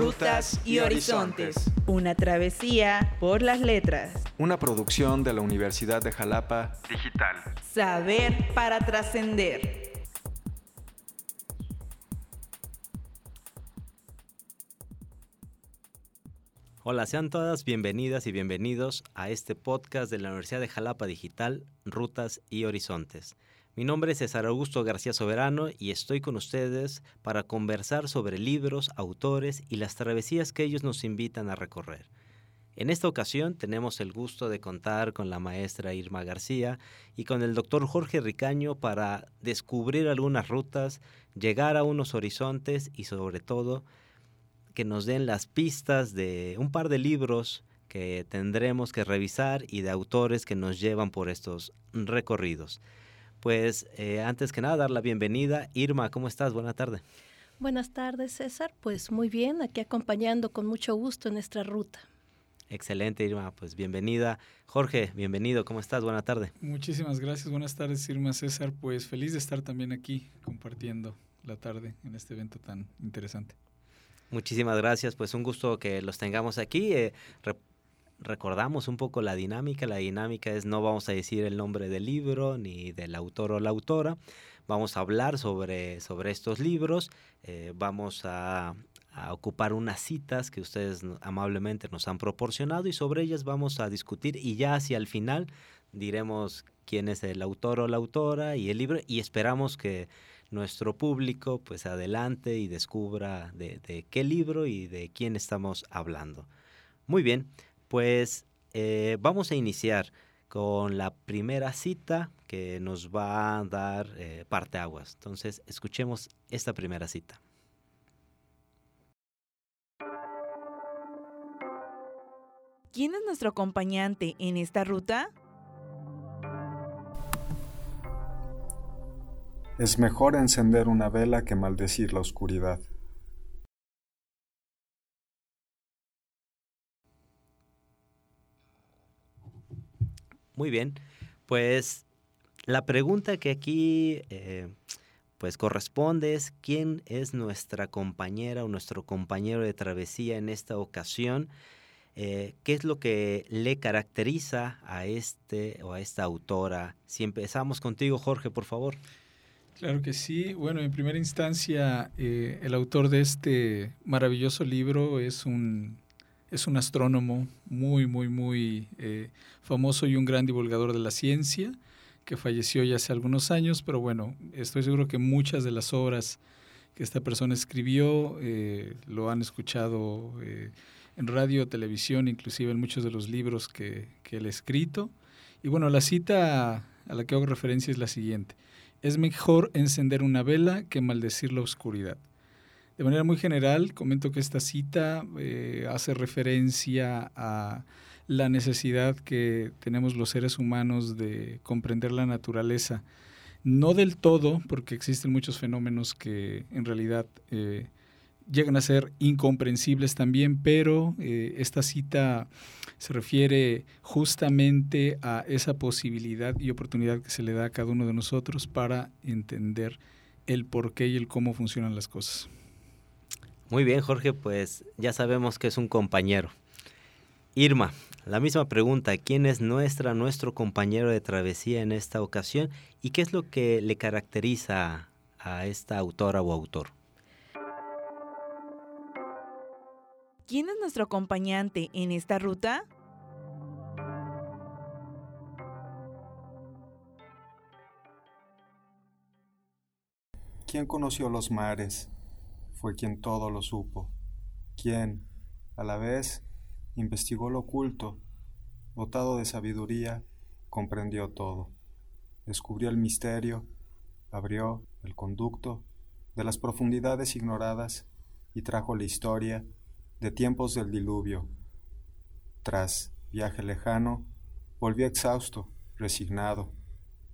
Rutas y Horizontes. Una travesía por las letras. Una producción de la Universidad de Jalapa Digital. Saber para trascender. Hola, sean todas bienvenidas y bienvenidos a este podcast de la Universidad de Jalapa Digital, Rutas y Horizontes. Mi nombre es César Augusto García Soberano y estoy con ustedes para conversar sobre libros, autores y las travesías que ellos nos invitan a recorrer. En esta ocasión tenemos el gusto de contar con la maestra Irma García y con el doctor Jorge Ricaño para descubrir algunas rutas, llegar a unos horizontes y sobre todo que nos den las pistas de un par de libros que tendremos que revisar y de autores que nos llevan por estos recorridos. Pues eh, antes que nada, dar la bienvenida. Irma, ¿cómo estás? Buena tarde. Buenas tardes, César. Pues muy bien, aquí acompañando con mucho gusto en nuestra ruta. Excelente, Irma. Pues bienvenida. Jorge, bienvenido. ¿Cómo estás? Buena tarde. Muchísimas gracias. Buenas tardes, Irma César. Pues feliz de estar también aquí compartiendo la tarde en este evento tan interesante. Muchísimas gracias, pues un gusto que los tengamos aquí. Eh, recordamos un poco la dinámica. La dinámica es no vamos a decir el nombre del libro ni del autor o la autora. Vamos a hablar sobre, sobre estos libros. Eh, vamos a, a, ocupar unas citas que ustedes amablemente nos han proporcionado y sobre ellas vamos a discutir y ya hacia el final diremos quién es el autor o la autora y el libro y esperamos que nuestro público pues adelante y descubra de, qué libro y de quién estamos hablando. Muy bien, pues eh, vamos a iniciar con la primera cita que nos va a dar eh, parteaguas. Entonces, escuchemos esta primera cita. ¿Quién es nuestro acompañante en esta ruta? Es mejor encender una vela que maldecir la oscuridad. Muy bien, pues la pregunta que aquí eh, pues corresponde es quién es nuestra compañera o nuestro compañero de travesía en esta ocasión. Eh, ¿Qué es lo que le caracteriza a este o a esta autora? Si empezamos contigo, Jorge, por favor. Claro que sí. Bueno, en primera instancia, eh, el autor de este maravilloso libro es un, es un astrónomo muy, muy, muy eh, famoso y un gran divulgador de la ciencia, que falleció ya hace algunos años, pero bueno, estoy seguro que muchas de las obras que esta persona escribió eh, lo han escuchado en radio, televisión, inclusive en muchos de los libros que, que él ha escrito. Y bueno, la cita a la que hago referencia es la siguiente. Es mejor encender una vela que maldecir la oscuridad. De manera muy general, comento que esta cita eh, hace referencia a la necesidad que tenemos los seres humanos de comprender la naturaleza. No del todo, porque existen muchos fenómenos que en realidad eh, llegan a ser incomprensibles también, pero eh, esta cita se refiere justamente a esa posibilidad y oportunidad que se le da a cada uno de nosotros para entender el por qué y el cómo funcionan las cosas. Muy bien, Jorge, pues ya sabemos que es un compañero. Irma, la misma pregunta, ¿quién es nuestra, nuestro compañero de travesía en esta ocasión y qué es lo que le caracteriza a esta autora o autor? ¿Quién es nuestro acompañante en esta ruta? ¿Quién conoció los mares? Fue quien todo lo supo. Quien, a la vez, investigó lo oculto, dotado de sabiduría, comprendió todo. Descubrió el misterio, abrió el conducto de las profundidades ignoradas y trajo la historia de tiempos del diluvio. Tras viaje lejano, volvió exhausto, resignado,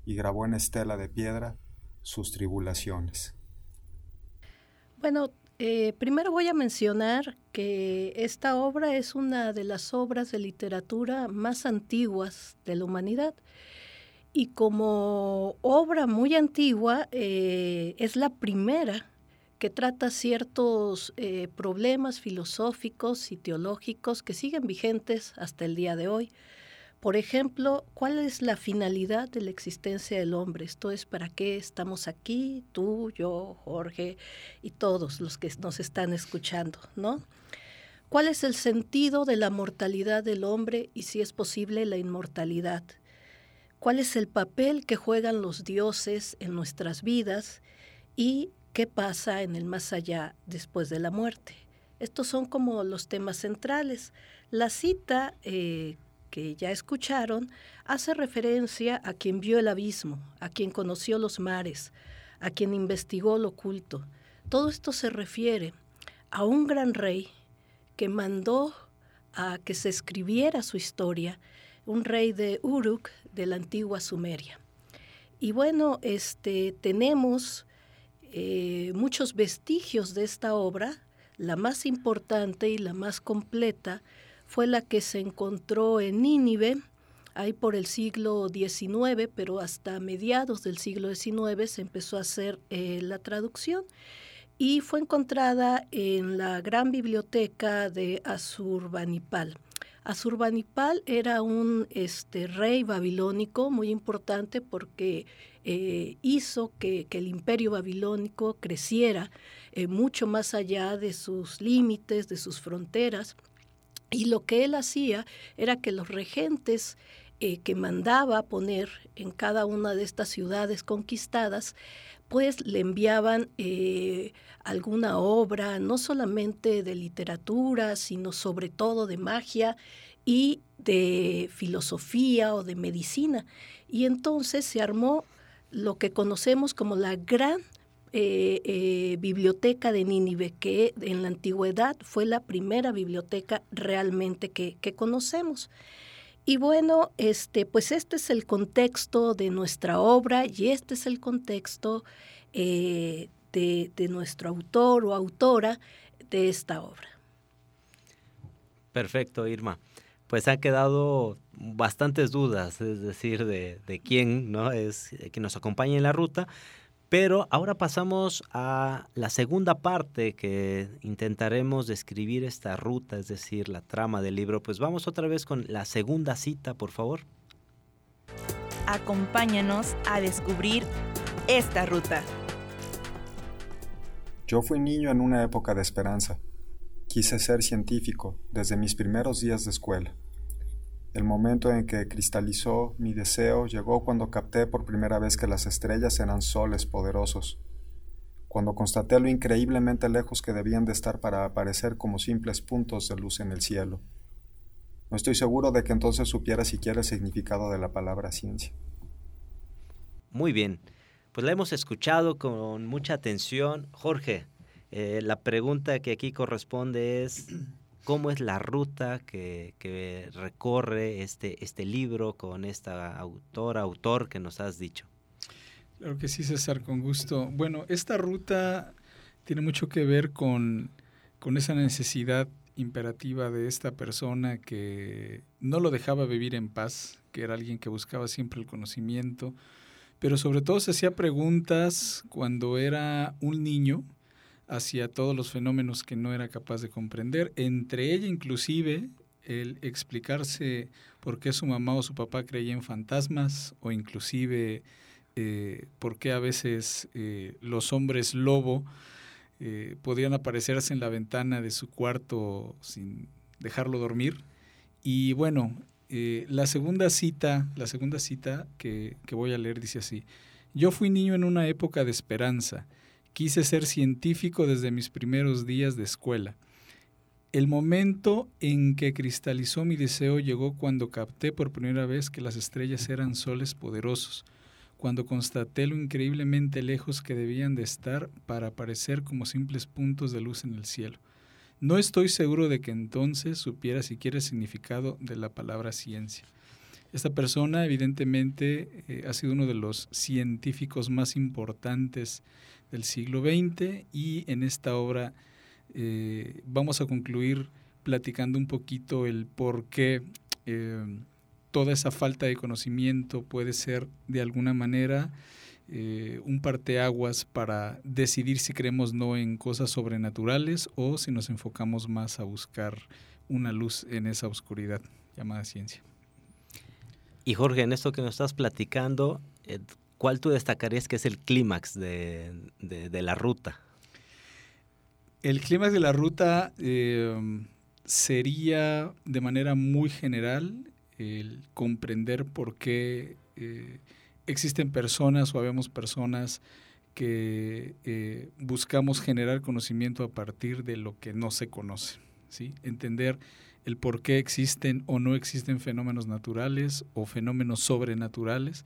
y grabó en estela de piedra sus tribulaciones. Bueno, eh, primero voy a mencionar que esta obra es una de las obras de literatura más antiguas de la humanidad y como obra muy antigua eh, es la primera que trata ciertos eh, problemas filosóficos y teológicos que siguen vigentes hasta el día de hoy. Por ejemplo, ¿cuál es la finalidad de la existencia del hombre? Esto es para qué estamos aquí, tú, yo, Jorge y todos los que nos están escuchando, ¿no? ¿Cuál es el sentido de la mortalidad del hombre y si es posible la inmortalidad? ¿Cuál es el papel que juegan los dioses en nuestras vidas y qué pasa en el más allá después de la muerte? Estos son como los temas centrales. La cita eh, que ya escucharon hace referencia a quien vio el abismo, a quien conoció los mares, a quien investigó lo oculto. Todo esto se refiere a un gran rey que mandó a que se escribiera su historia, un rey de Uruk de la antigua Sumeria. Y bueno, este, tenemos eh, muchos vestigios de esta obra, la más importante y la más completa fue la que se encontró en Nínive, ahí por el siglo XIX, pero hasta mediados del siglo XIX se empezó a hacer eh, la traducción y fue encontrada en la gran biblioteca de Asurbanipal. Asurbanipal era un este, rey babilónico muy importante porque eh, hizo que, el imperio babilónico creciera eh, mucho más allá de sus límites, de sus fronteras. Y lo que él hacía era que los regentes eh, que mandaba poner en cada una de estas ciudades conquistadas, pues le enviaban eh, alguna obra, no solamente de literatura, sino sobre todo de magia y de filosofía o de medicina. Y entonces se armó lo que conocemos como la gran eh, eh, biblioteca de Nínive, que en la antigüedad fue la primera biblioteca realmente que, conocemos. Y bueno, este, pues este es el contexto de nuestra obra y este es el contexto eh, de, de nuestro autor o autora de esta obra. Perfecto, Irma. Pues ha quedado bastantes dudas, es decir, de, de quién ¿no? es quien nos acompaña en la ruta, pero ahora pasamos a la segunda parte que intentaremos describir esta ruta, es decir, la trama del libro. Pues vamos otra vez con la segunda cita, por favor. Acompáñanos a descubrir esta ruta. Yo fui niño en una época de esperanza. Quise ser científico desde mis primeros días de escuela. El momento en que cristalizó mi deseo llegó cuando capté por primera vez que las estrellas eran soles poderosos, cuando constaté lo increíblemente lejos que debían de estar para aparecer como simples puntos de luz en el cielo. No estoy seguro de que entonces supiera siquiera el significado de la palabra ciencia. Muy bien, pues la hemos escuchado con mucha atención. Jorge, eh, la pregunta que aquí corresponde es, cómo es la ruta que, recorre este, este libro con esta autora, autor que nos has dicho. Claro que sí, César, con gusto. Bueno, esta ruta tiene mucho que ver con, con esa necesidad imperativa de esta persona que no lo dejaba vivir en paz, que era alguien que buscaba siempre el conocimiento, pero sobre todo se hacía preguntas cuando era un niño hacia todos los fenómenos que no era capaz de comprender, entre ella inclusive el explicarse por qué su mamá o su papá creía en fantasmas o inclusive eh, por qué a veces eh, los hombres lobo eh, podían aparecerse en la ventana de su cuarto sin dejarlo dormir. Y bueno, la segunda cita, la segunda cita que, que voy a leer dice así, yo fui niño en una época de esperanza, Quise ser científico desde mis primeros días de escuela. El momento en que cristalizó mi deseo llegó cuando capté por primera vez que las estrellas eran soles poderosos, cuando constaté lo increíblemente lejos que debían de estar para aparecer como simples puntos de luz en el cielo. No estoy seguro de que entonces supiera siquiera el significado de la palabra ciencia. Esta persona evidentemente eh, ha sido uno de los científicos más importantes del siglo XX y en esta obra eh, vamos a concluir platicando un poquito el por qué eh, toda esa falta de conocimiento puede ser de alguna manera eh, un parteaguas para decidir si creemos no en cosas sobrenaturales o si nos enfocamos más a buscar una luz en esa oscuridad llamada ciencia. Y Jorge, en esto que nos estás platicando, eh, ¿cuál tú destacarías que es el clímax de, la ruta? El clímax de la ruta eh, sería de manera muy general el comprender por qué existen personas o habemos personas que eh, buscamos generar conocimiento a partir de lo que no se conoce, ¿sí? Entender el por qué existen o no existen fenómenos naturales o fenómenos sobrenaturales,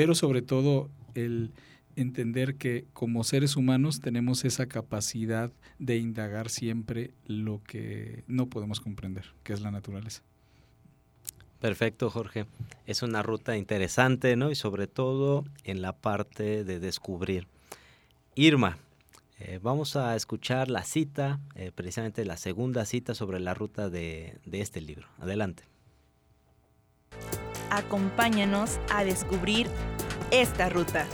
pero sobre todo el entender que como seres humanos tenemos esa capacidad de indagar siempre lo que no podemos comprender, que es la naturaleza. Perfecto, Jorge. Es una ruta interesante, ¿no? Y sobre todo en la parte de descubrir. Irma, eh, vamos a escuchar la cita, eh, precisamente la segunda cita sobre la ruta de, de este libro. Adelante. Acompáñanos a descubrir esta ruta.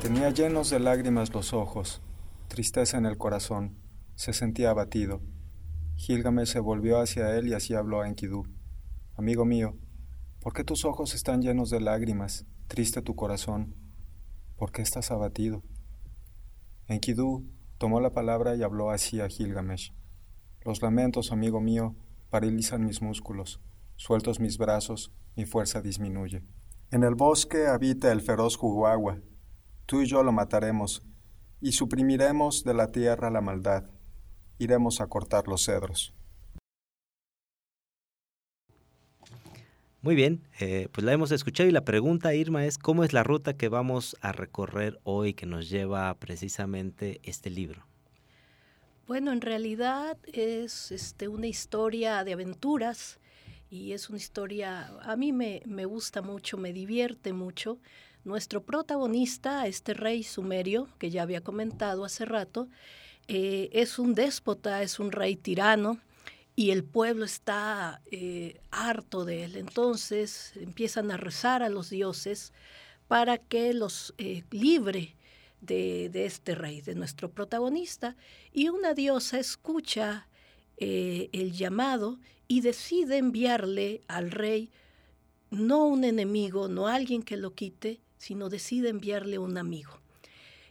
Tenía llenos de lágrimas los ojos, tristeza en el corazón, se sentía abatido. Gilgamesh se volvió hacia él y así habló a Enkidu. Amigo mío, ¿por qué tus ojos están llenos de lágrimas, triste tu corazón? ¿Por qué estás abatido? Enkidu tomó la palabra y habló así a Gilgamesh. Los lamentos, amigo mío, paralizan mis músculos, sueltos mis brazos, mi fuerza disminuye. En el bosque habita el feroz Juguagua. Tú y yo lo mataremos, y suprimiremos de la tierra la maldad. Iremos a cortar los cedros. Muy bien, eh, pues la hemos escuchado y la pregunta, Irma, es ¿cómo es la ruta que vamos a recorrer hoy que nos lleva precisamente este libro? Bueno, en realidad es este, una historia de aventuras y es una historia, a mí me, gusta mucho, me divierte mucho. Nuestro protagonista, este rey sumerio, que ya había comentado hace rato, eh, es un déspota, es un rey tirano, y el pueblo está eh, harto de él. Entonces empiezan a rezar a los dioses para que los eh, libre de, este rey, de nuestro protagonista. Y una diosa escucha eh, el llamado y decide enviarle al rey no un enemigo, no alguien que lo quite, sino decide enviarle un amigo.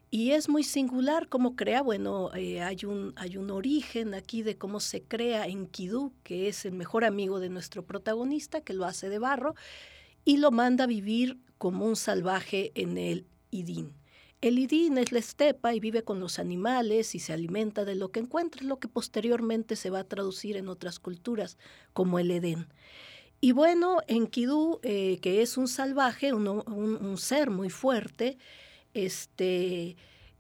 Y es muy singular cómo crea, bueno, eh, hay, un, hay un origen aquí de cómo se crea Enkidu, que es el mejor amigo de nuestro protagonista, que lo hace de barro, y lo manda a vivir como un salvaje en el Idín. El Idín es la estepa y vive con los animales y se alimenta de lo que encuentra, lo que posteriormente se va a traducir en otras culturas, como el Edén. Y bueno, Enkidu, eh, que es un salvaje, un ser muy fuerte, este,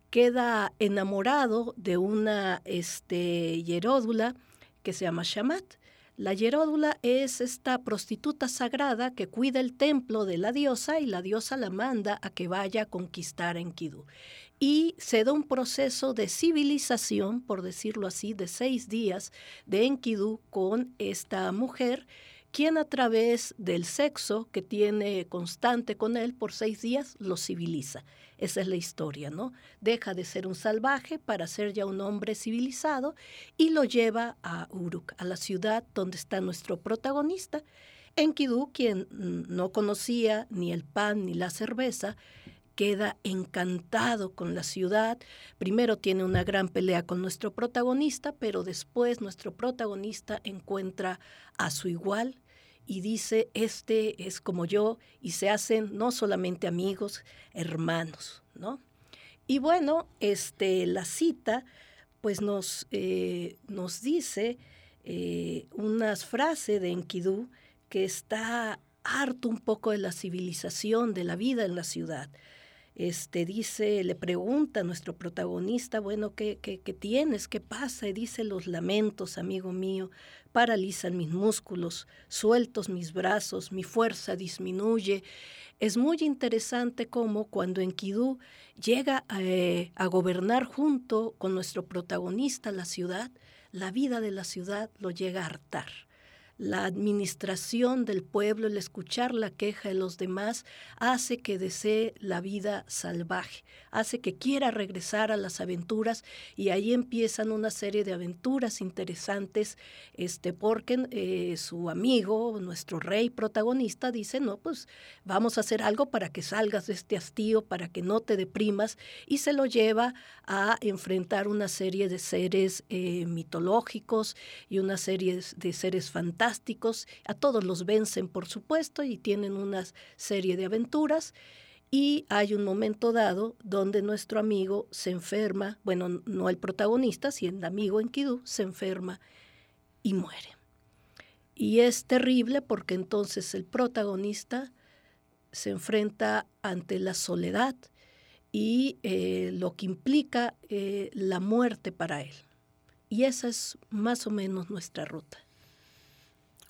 queda enamorado de una este, hieródula que se llama Shamat. La hieródula es esta prostituta sagrada que cuida el templo de la diosa y la diosa la manda a que vaya a conquistar a Enkidu. Y se da un proceso de civilización, por decirlo así, de seis días de Enkidu con esta mujer quien a través del sexo que tiene constante con él por seis días lo civiliza. Esa es la historia, ¿no? Deja de ser un salvaje para ser ya un hombre civilizado y lo lleva a Uruk, a la ciudad donde está nuestro protagonista. Enkidu, quien no conocía ni el pan ni la cerveza, queda encantado con la ciudad. Primero tiene una gran pelea con nuestro protagonista, pero después nuestro protagonista encuentra a su igual y dice, este es como yo, y se hacen no solamente amigos, hermanos, ¿no? Y bueno, este, la cita pues nos, eh, nos dice eh, unas frases de Enkidu que está harto un poco de la civilización, de la vida en la ciudad este, dice, le pregunta a nuestro protagonista, bueno, ¿qué, tienes? ¿Qué pasa? Y dice, los lamentos, amigo mío, paralizan mis músculos, sueltos mis brazos, mi fuerza disminuye. Es muy interesante cómo cuando Enkidu llega eh, a gobernar junto con nuestro protagonista la ciudad, la vida de la ciudad lo llega a hartar la administración del pueblo, el escuchar la queja de los demás, hace que desee la vida salvaje, hace que quiera regresar a las aventuras y ahí empiezan una serie de aventuras interesantes, este, porque eh, su amigo, nuestro rey protagonista, dice, no, pues vamos a hacer algo para que salgas de este hastío, para que no te deprimas, y se lo lleva a enfrentar una serie de seres eh, mitológicos y una serie de seres fantásticos a todos los vencen por supuesto y tienen una serie de aventuras y hay un momento dado donde nuestro amigo se enferma, bueno, no el protagonista, sino el amigo en Kidú se enferma y muere. Y es terrible porque entonces el protagonista se enfrenta ante la soledad y eh, lo que implica eh, la muerte para él. Y esa es más o menos nuestra ruta.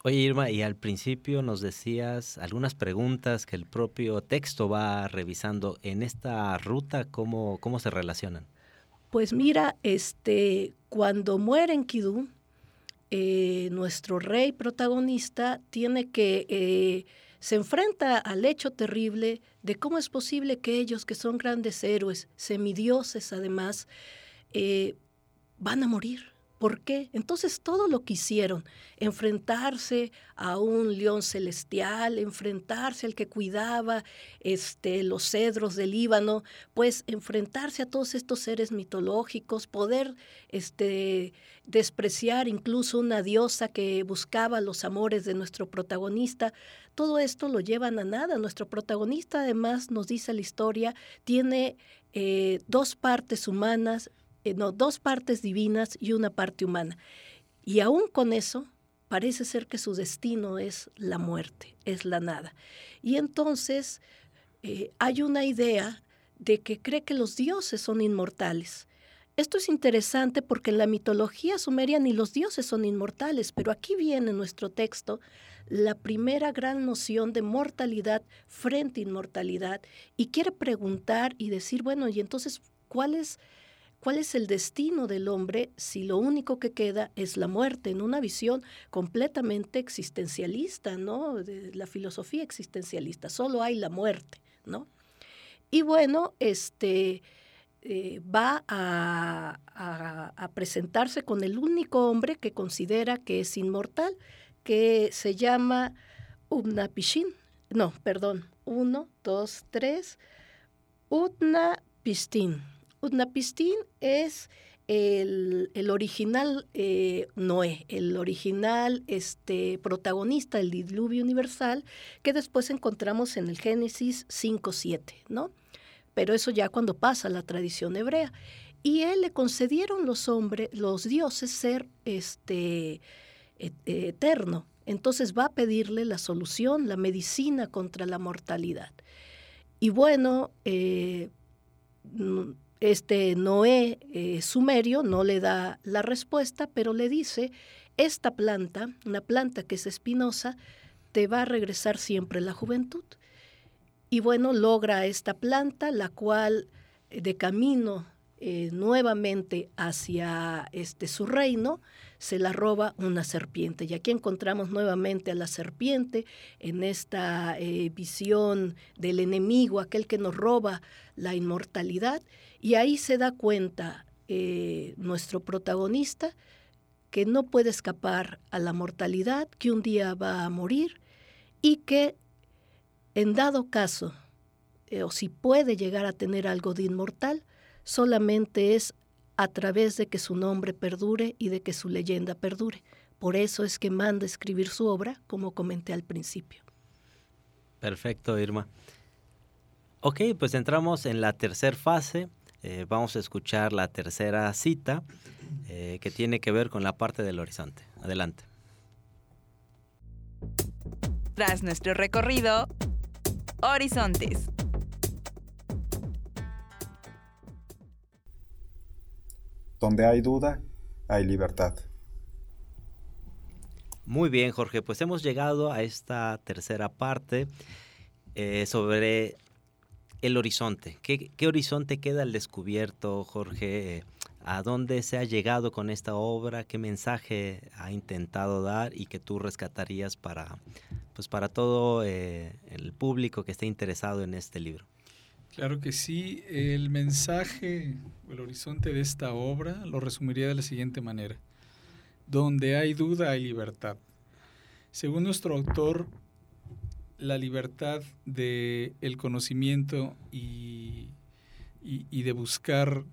Oye Irma, y al principio nos decías algunas preguntas que el propio texto va revisando. En esta ruta, ¿cómo, cómo se relacionan? Pues mira, este, cuando muere en Kidú, eh, nuestro rey protagonista tiene que eh, se enfrenta al hecho terrible de cómo es posible que ellos, que son grandes héroes, semidioses además, eh, van a morir ¿Por qué? Entonces todo lo que hicieron, enfrentarse a un león celestial, enfrentarse al que cuidaba este, los cedros del Líbano, pues enfrentarse a todos estos seres mitológicos, poder este, despreciar incluso una diosa que buscaba los amores de nuestro protagonista, todo esto lo llevan a nada. Nuestro protagonista además nos dice la historia, tiene eh, dos partes humanas no, dos partes divinas y una parte humana. Y aún con eso, parece ser que su destino es la muerte, es la nada. Y entonces eh, hay una idea de que cree que los dioses son inmortales. Esto es interesante porque en la mitología sumeria ni los dioses son inmortales, pero aquí viene en nuestro texto la primera gran noción de mortalidad frente a inmortalidad y quiere preguntar y decir, bueno, y entonces, ¿cuál es ¿Cuál es el destino del hombre si lo único que queda es la muerte en una visión completamente existencialista, ¿no? De la filosofía existencialista, solo hay la muerte, ¿no? Y bueno, este eh, va a, presentarse con el único hombre que considera que es inmortal, que se llama Utnapishtim. No, perdón, uno, dos, tres, Utnapishtim Utnapishtim es el, original eh, Noé, el original este, protagonista del diluvio universal, que después encontramos en el Génesis 5.7, ¿no? Pero eso ya cuando pasa la tradición hebrea. Y él le concedieron los hombres, los dioses, ser este, eterno. Entonces va a pedirle la solución, la medicina contra la mortalidad. Y bueno, eh, este Noé eh, sumerio no le da la respuesta, pero le dice, esta planta, una planta que es espinosa, te va a regresar siempre la juventud. Y bueno, logra esta planta, la cual eh, de camino eh, nuevamente hacia este, su reino, se la roba una serpiente. Y aquí encontramos nuevamente a la serpiente en esta visión del enemigo, aquel que nos roba la inmortalidad. Y ahí se da cuenta eh, nuestro protagonista que no puede escapar a la mortalidad, que un día va a morir y que en dado caso, eh, o si puede llegar a tener algo de inmortal, solamente es a través de que su nombre perdure y de que su leyenda perdure. Por eso es que manda escribir su obra, como comenté al principio. Perfecto, Irma. Ok, pues entramos en la tercera fase, eh, vamos a escuchar la tercera cita eh, que tiene que ver con la parte del horizonte. Adelante. Tras nuestro recorrido, Horizontes. Donde hay duda, hay libertad. Muy bien, Jorge, pues hemos llegado a esta tercera parte eh, sobre el horizonte. ¿Qué, horizonte queda al descubierto, Jorge, a dónde se ha llegado con esta obra, qué mensaje ha intentado dar y que tú rescatarías para, pues para todo eh, el público que esté interesado en este libro. Claro que sí, el mensaje, el horizonte de esta obra lo resumiría de la siguiente manera. Donde hay duda hay libertad. Según nuestro autor, la libertad de conocimiento y, y de buscar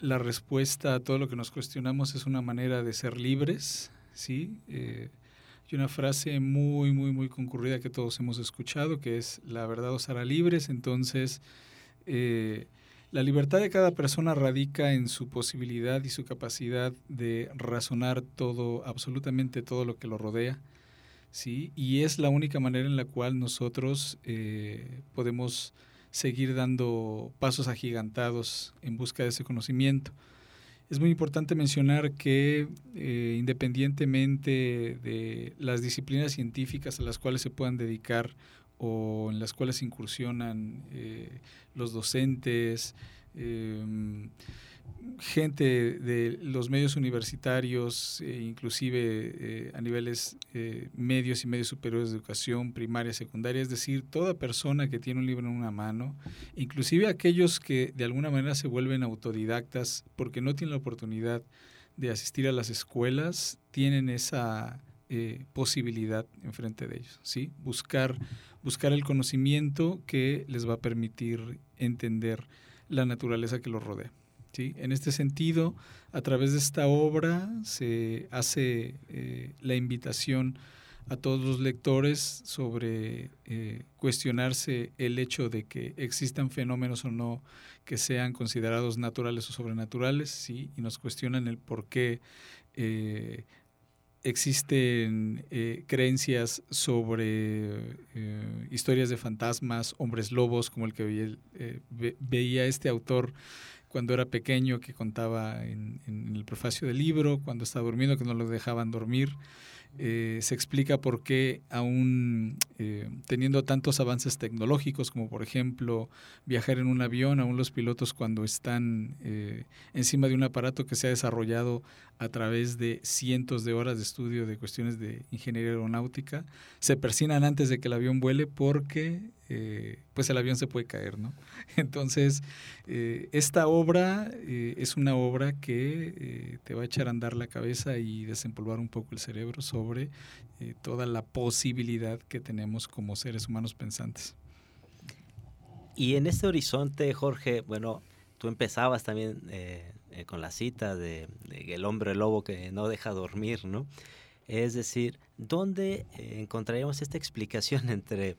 la respuesta a todo lo que nos cuestionamos es una manera de ser libres, ¿sí? Eh, hay una frase muy, muy, muy concurrida que todos hemos escuchado, que es, la verdad os hará libres, entonces eh, la libertad de cada persona radica en su posibilidad y su capacidad de razonar todo, absolutamente todo lo que lo rodea, ¿sí? Y es la única manera en la cual nosotros eh, podemos seguir dando pasos agigantados en busca de ese conocimiento. Es muy importante mencionar que eh, independientemente de las disciplinas científicas a las cuales se puedan dedicar o en las cuales incursionan eh, los docentes, em, gente de los medios universitarios, e inclusive eh, a niveles eh, medios y medios superiores de educación, primaria, secundaria, es decir, toda persona que tiene un libro en una mano, inclusive aquellos que de alguna manera se vuelven autodidactas porque no tienen la oportunidad de asistir a las escuelas, tienen esa eh, posibilidad enfrente de ellos, ¿sí? Buscar, buscar el conocimiento que les va a permitir entender la naturaleza que los rodea. En este sentido, a través de esta obra se hace eh, la invitación a todos los lectores sobre eh, cuestionarse el hecho de que existan fenómenos o no que sean considerados naturales o sobrenaturales, ¿sí? y nos cuestionan el por qué eh, existen creencias sobre historias de fantasmas, hombres lobos, como el que veía este autor cuando era pequeño que contaba en, el prefacio del libro, cuando estaba durmiendo que no lo dejaban dormir. Eh, se explica por qué aún eh, teniendo tantos avances tecnológicos como por ejemplo viajar en un avión, aún los pilotos cuando están eh, encima de un aparato que se ha desarrollado a través de cientos de horas de estudio de cuestiones de ingeniería aeronáutica, se persinan antes de que el avión vuele porque eh, pues el avión se puede caer, ¿no? Entonces, eh, esta obra eh, es una obra que te va a echar a andar la cabeza y desempolvar un poco el cerebro sobre toda la posibilidad que tenemos como seres humanos pensantes. Y en este horizonte, Jorge, bueno, tú empezabas también con la cita de, de, el hombre lobo que no deja dormir, ¿no? Es decir, ¿dónde encontraríamos esta explicación entre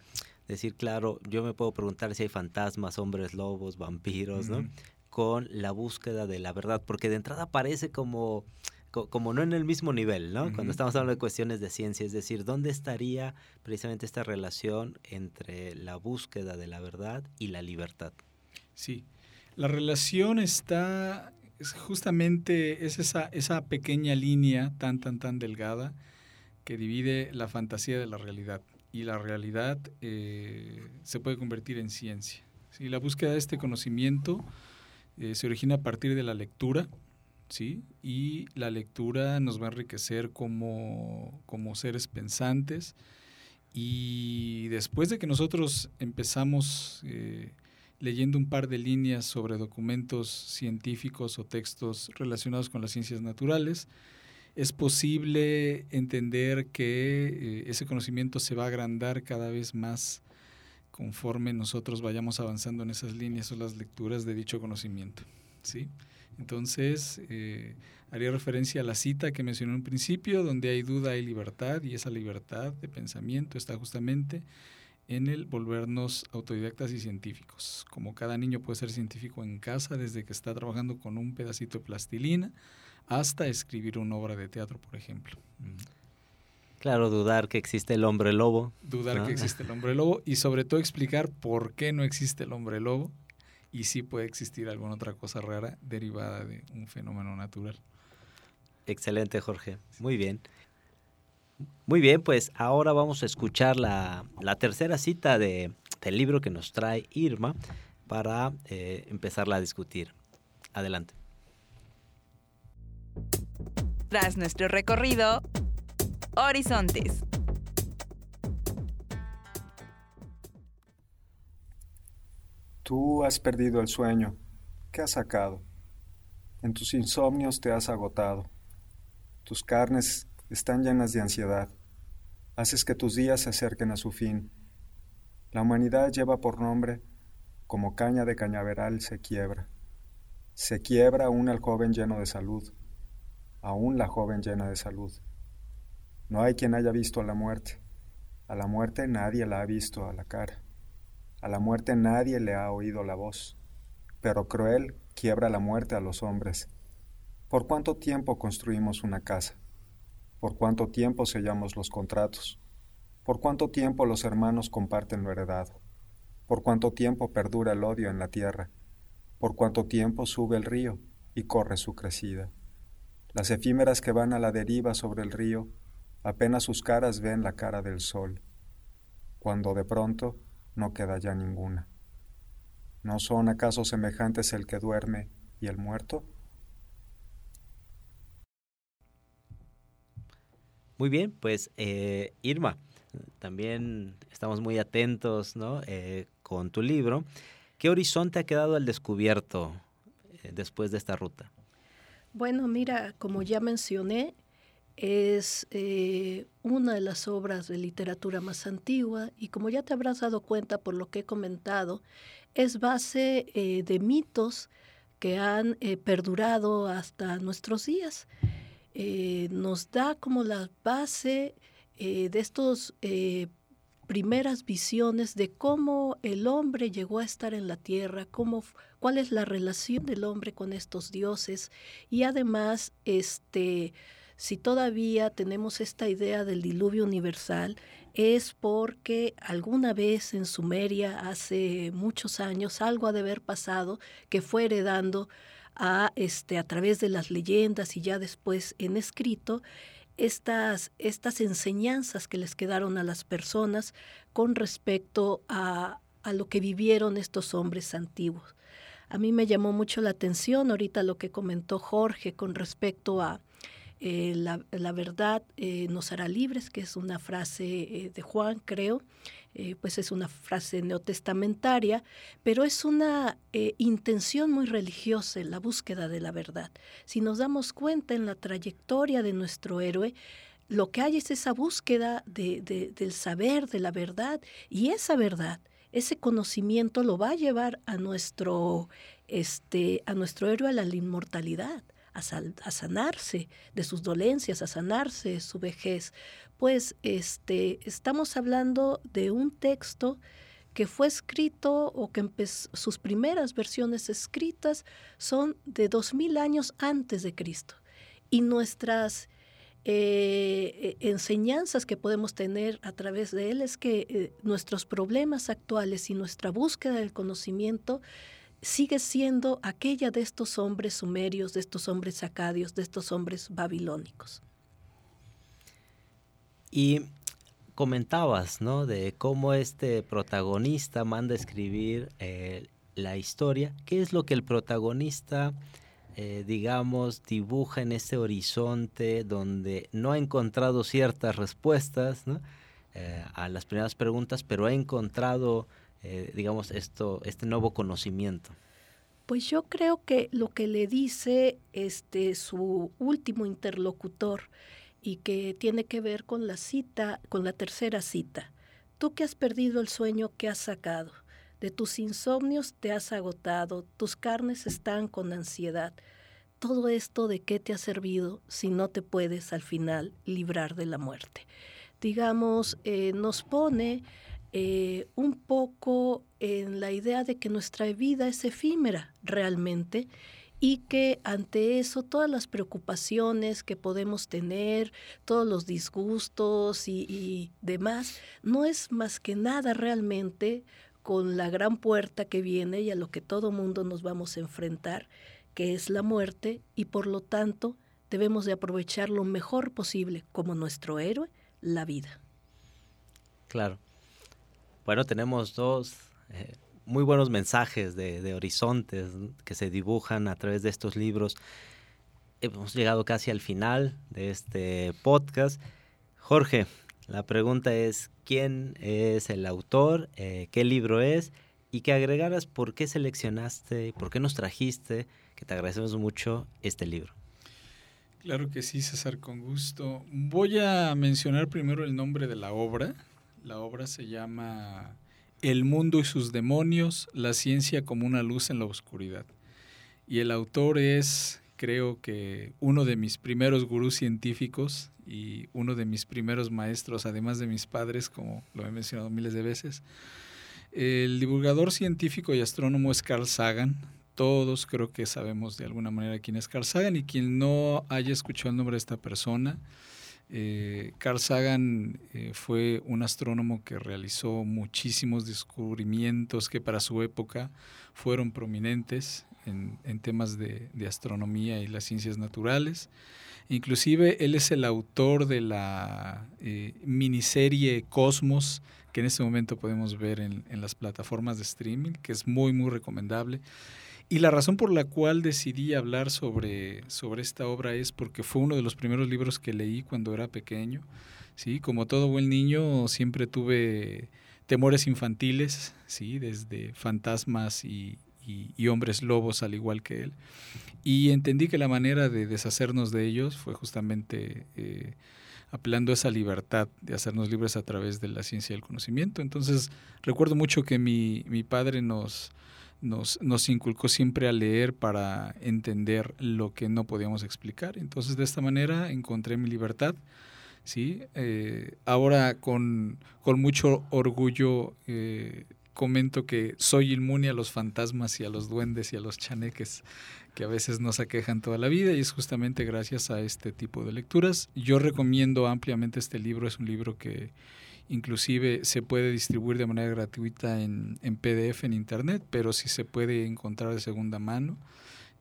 decir, claro, yo me puedo preguntar si hay fantasmas, hombres lobos, vampiros, ¿no? Con la búsqueda de la verdad, porque de entrada parece como, como no en el mismo nivel, ¿no? Cuando estamos hablando de cuestiones de ciencia, es decir, ¿dónde estaría precisamente esta relación entre la búsqueda de la verdad y la libertad? Sí, la relación está, es justamente, es esa, esa pequeña línea tan, tan, tan delgada que divide la fantasía de la realidad y la realidad eh, se puede convertir en ciencia. ¿sí? La búsqueda de este conocimiento eh, se origina a partir de la lectura, ¿sí? y la lectura nos va a enriquecer como, como seres pensantes. Y después de que nosotros empezamos eh, leyendo un par de líneas sobre documentos científicos o textos relacionados con las ciencias naturales, es posible entender que eh, ese conocimiento se va a agrandar cada vez más conforme nosotros vayamos avanzando en esas líneas o las lecturas de dicho conocimiento. ¿sí? Entonces, eh, haría referencia a la cita que mencioné en principio, donde hay duda, hay libertad, y esa libertad de pensamiento está justamente en el volvernos autodidactas y científicos. Como cada niño puede ser científico en casa desde que está trabajando con un pedacito de plastilina, hasta escribir una obra de teatro, por ejemplo. Claro, dudar que existe el hombre lobo. Dudar que existe el hombre lobo y sobre todo explicar por qué no existe el hombre lobo y si puede existir alguna otra cosa rara derivada de un fenómeno natural. Excelente, Jorge. Muy bien. Muy bien, pues ahora vamos a escuchar la, tercera cita de, del libro que nos trae Irma para eh, empezarla a discutir. Adelante. Tras nuestro recorrido, Horizontes. Tú has perdido el sueño. ¿Qué has sacado? En tus insomnios te has agotado. Tus carnes están llenas de ansiedad. Haces que tus días se acerquen a su fin. La humanidad lleva por nombre como caña de cañaveral se quiebra. Se quiebra aún el joven lleno de salud, aún la joven llena de salud. No hay quien haya visto a la muerte. A la muerte nadie la ha visto a la cara. A la muerte nadie le ha oído la voz. Pero cruel quiebra la muerte a los hombres. ¿Por cuánto tiempo construimos una casa? ¿Por cuánto tiempo sellamos los contratos? ¿Por cuánto tiempo los hermanos comparten lo heredado? ¿Por cuánto tiempo perdura el odio en la tierra? ¿Por cuánto tiempo sube el río y corre su crecida? Las efímeras que van a la deriva sobre el río, apenas sus caras ven la cara del sol, cuando de pronto no queda ya ninguna. ¿No son acaso semejantes el que duerme y el muerto? Muy bien, pues eh, Irma, también estamos muy atentos ¿no? Eh, con tu libro. ¿Qué horizonte ha quedado al descubierto eh, después de esta ruta? Bueno, mira, como ya mencioné, es eh, una de las obras de literatura más antigua y como ya te habrás dado cuenta por lo que he comentado, es base de mitos que han perdurado hasta nuestros días. nos da como la base eh, de estas eh, primeras visiones de cómo el hombre llegó a estar en la tierra, cómo, cuál es la relación del hombre con estos dioses y además, este, si todavía tenemos esta idea del diluvio universal, es porque alguna vez en Sumeria, hace muchos años, algo ha de haber pasado que fue heredando a, este, a través de las leyendas y ya después en escrito, estas, estas enseñanzas que les quedaron a las personas con respecto a, a lo que vivieron estos hombres antiguos. A mí me llamó mucho la atención ahorita lo que comentó Jorge con respecto a eh, la, verdad eh, nos hará libres, que es una frase eh, de Juan, creo, pues es una frase neotestamentaria, pero es una intención muy religiosa en la búsqueda de la verdad. Si nos damos cuenta en la trayectoria de nuestro héroe, lo que hay es esa búsqueda de, de, del saber, de la verdad, y esa verdad, ese conocimiento lo va a llevar a nuestro, este, a nuestro héroe a la inmortalidad a, sanarse de sus dolencias, a sanarse de su vejez. Pues este, estamos hablando de un texto que fue escrito o que sus primeras versiones escritas son de dos mil años antes de Cristo. Y nuestras eh, e, enseñanzas que podemos tener a través de él es que eh, nuestros problemas actuales y nuestra búsqueda del conocimiento sigue siendo aquella de estos hombres sumerios, de estos hombres acadios, de estos hombres babilónicos. Y comentabas, ¿no? De cómo este protagonista manda escribir eh, la historia. ¿Qué es lo que el protagonista, eh, digamos, dibuja en este horizonte donde no ha encontrado ciertas respuestas eh, a las primeras preguntas, pero ha encontrado eh, digamos, esto, este nuevo conocimiento? Pues yo creo que lo que le dice este su último interlocutor y que tiene que ver con la cita, con la tercera cita. Tú que has perdido el sueño que has sacado, de tus insomnios te has agotado, tus carnes están con ansiedad. Todo esto de qué te ha servido si no te puedes al final librar de la muerte. Digamos, eh, nos pone eh, un poco en la idea de que nuestra vida es efímera realmente y que ante eso todas las preocupaciones que podemos tener, todos los disgustos y, y demás, no es más que nada realmente con la gran puerta que viene y a lo que todo mundo nos vamos a enfrentar, que es la muerte, y por lo tanto debemos de aprovechar lo mejor posible como nuestro héroe, la vida. Claro. Bueno, tenemos dos eh, muy buenos mensajes de, horizontes que se dibujan a través de estos libros. hemos llegado casi al final de este podcast. Jorge, la pregunta es, ¿quién es el autor? Eh, ¿Qué libro es? Y que agregaras por qué seleccionaste, por qué nos trajiste, que te agradecemos mucho, este libro. Claro que sí, César, con gusto. Voy a mencionar primero el nombre de la obra. La obra se llama El mundo y sus demonios, la ciencia como una luz en la oscuridad. Y el autor es, creo que, uno de mis primeros gurús científicos y uno de mis primeros maestros, además de mis padres, como lo he mencionado miles de veces. El divulgador científico y astrónomo es Carl Sagan, todos creo que sabemos de alguna manera quién es Carl Sagan y quien no haya escuchado el nombre de esta persona. Eh, Carl Sagan eh, fue un astrónomo que realizó muchísimos descubrimientos que para su época fueron prominentes en, temas de, astronomía y las ciencias naturales. Inclusive él es el autor de la eh, miniserie Cosmos, que en este momento podemos ver en, en las plataformas de streaming, que es muy, muy recomendable. Y la razón por la cual decidí hablar sobre, sobre esta obra es porque fue uno de los primeros libros que leí cuando era pequeño. ¿sí? Como todo buen niño, siempre tuve temores infantiles, ¿sí? desde fantasmas y, hombres lobos al igual que él. Y entendí que la manera de deshacernos de ellos fue justamente eh, apelando a esa libertad de hacernos libres a través de la ciencia y el conocimiento. Entonces recuerdo mucho que mi, mi padre nos, nos, nos inculcó siempre a leer para entender lo que no podíamos explicar. Entonces, de esta manera encontré mi libertad. ¿sí? Eh, ahora, con, con, mucho orgullo, eh, comento que soy inmune a los fantasmas y a los duendes y a los chaneques que a veces nos aquejan toda la vida y es justamente gracias a este tipo de lecturas. Yo recomiendo ampliamente este libro, es un libro que Inclusive se puede distribuir de manera gratuita en, PDF en Internet, pero si se puede encontrar de segunda mano,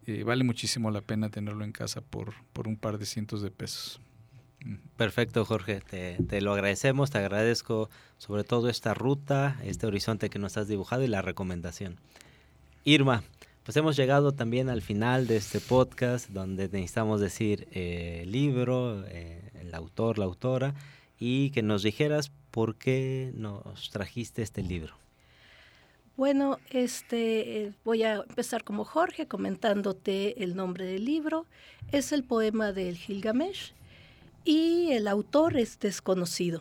eh, vale muchísimo la pena tenerlo en casa por, por un par de cientos de pesos. Perfecto, Jorge. Te, lo agradecemos. Te agradezco sobre todo esta ruta, este horizonte que nos has dibujado y la recomendación. Irma, pues hemos llegado también al final de este podcast donde necesitamos decir eh, libro, eh, el autor, la autora y que nos dijeras por qué nos trajiste este libro. Bueno, este eh, voy a empezar como Jorge comentándote el nombre del libro. Es el poema del Gilgamesh y el autor es desconocido.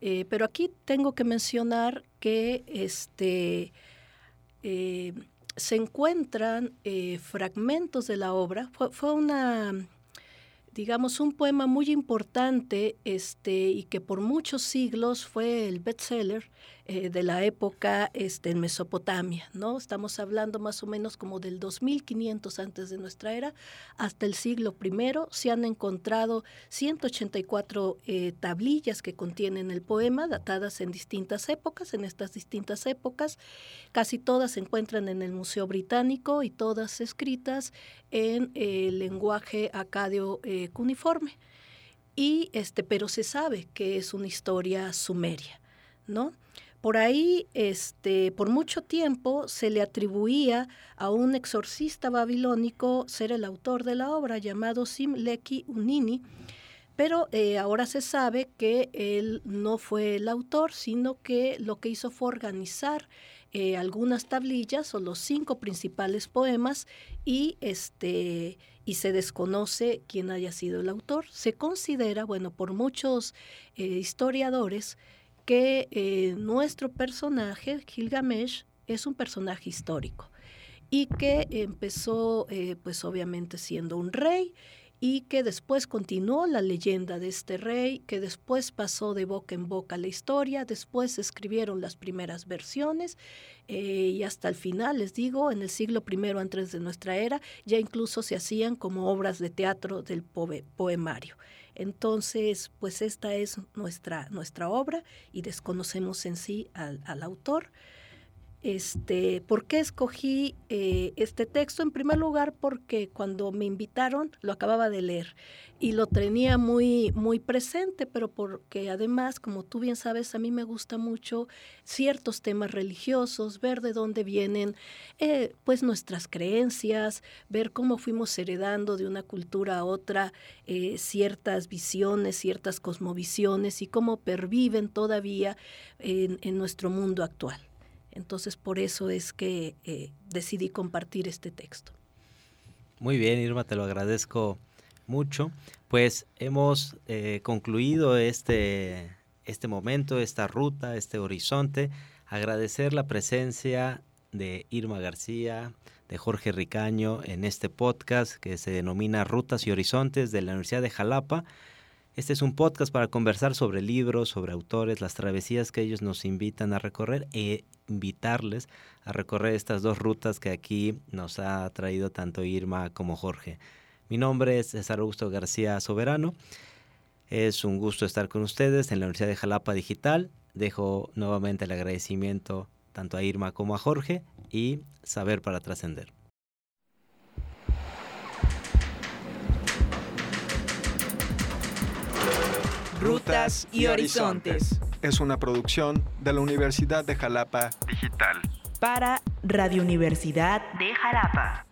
Eh, pero aquí tengo que mencionar que este, eh, se encuentran fragmentos de la obra. fue una digamos, un poema muy importante este, y que por muchos siglos fue el bestseller eh, de la época este, en Mesopotamia, ¿no? Estamos hablando más o menos como del 2500 antes de nuestra era hasta el siglo I. Se han encontrado 184 eh, tablillas que contienen el poema, datadas en distintas épocas, en estas distintas épocas. Casi todas se encuentran en el Museo Británico y todas escritas en el lenguaje acadio eh, cuneiforme. Y este, pero se sabe que es una historia sumeria, ¿no? Por ahí, este, por mucho tiempo, se le atribuía a un exorcista babilónico ser el autor de la obra llamado Simleki Unini, pero eh, ahora se sabe que él no fue el autor, sino que lo que hizo fue organizar eh, algunas tablillas o los cinco principales poemas y este y se desconoce quién haya sido el autor. Se considera, bueno, por muchos eh, historiadores, que eh, nuestro personaje, Gilgamesh, es un personaje histórico y que empezó, eh, pues obviamente siendo un rey y que después continuó la leyenda de este rey, que después pasó de boca en boca la historia, después escribieron las primeras versiones eh, y hasta el final, les digo, en el siglo I antes de nuestra era, ya incluso se hacían como obras de teatro del poemario. Entonces, pues esta es nuestra, nuestra obra y desconocemos en sí al, autor. Este, ¿Por qué escogí eh, este texto? En primer lugar, porque cuando me invitaron lo acababa de leer y lo tenía muy, muy presente, pero porque además, como tú bien sabes, a mí me gusta mucho ciertos temas religiosos, ver de dónde vienen eh, pues nuestras creencias, ver cómo fuimos heredando de una cultura a otra eh, ciertas visiones, ciertas cosmovisiones y cómo perviven todavía en nuestro mundo actual. Entonces por eso es que eh, decidí compartir este texto. Muy bien, Irma, te lo agradezco mucho. Pues hemos eh, concluido este, este momento, esta ruta, este horizonte. Agradecer la presencia de Irma García, de Jorge Ricaño en este podcast que se denomina Rutas y Horizontes de la Universidad de Jalapa. Este es un podcast para conversar sobre libros, sobre autores, las travesías que ellos nos invitan a recorrer e invitarles a recorrer estas dos rutas que aquí nos ha traído tanto Irma como Jorge. Mi nombre es César Augusto García Soberano. Es un gusto estar con ustedes en la Universidad de Jalapa Digital. Dejo nuevamente el agradecimiento tanto a Irma como a Jorge y saber para trascender. Rutas y Horizontes. Es una producción de la Universidad de Jalapa Digital. Para Radio Universidad de Jalapa.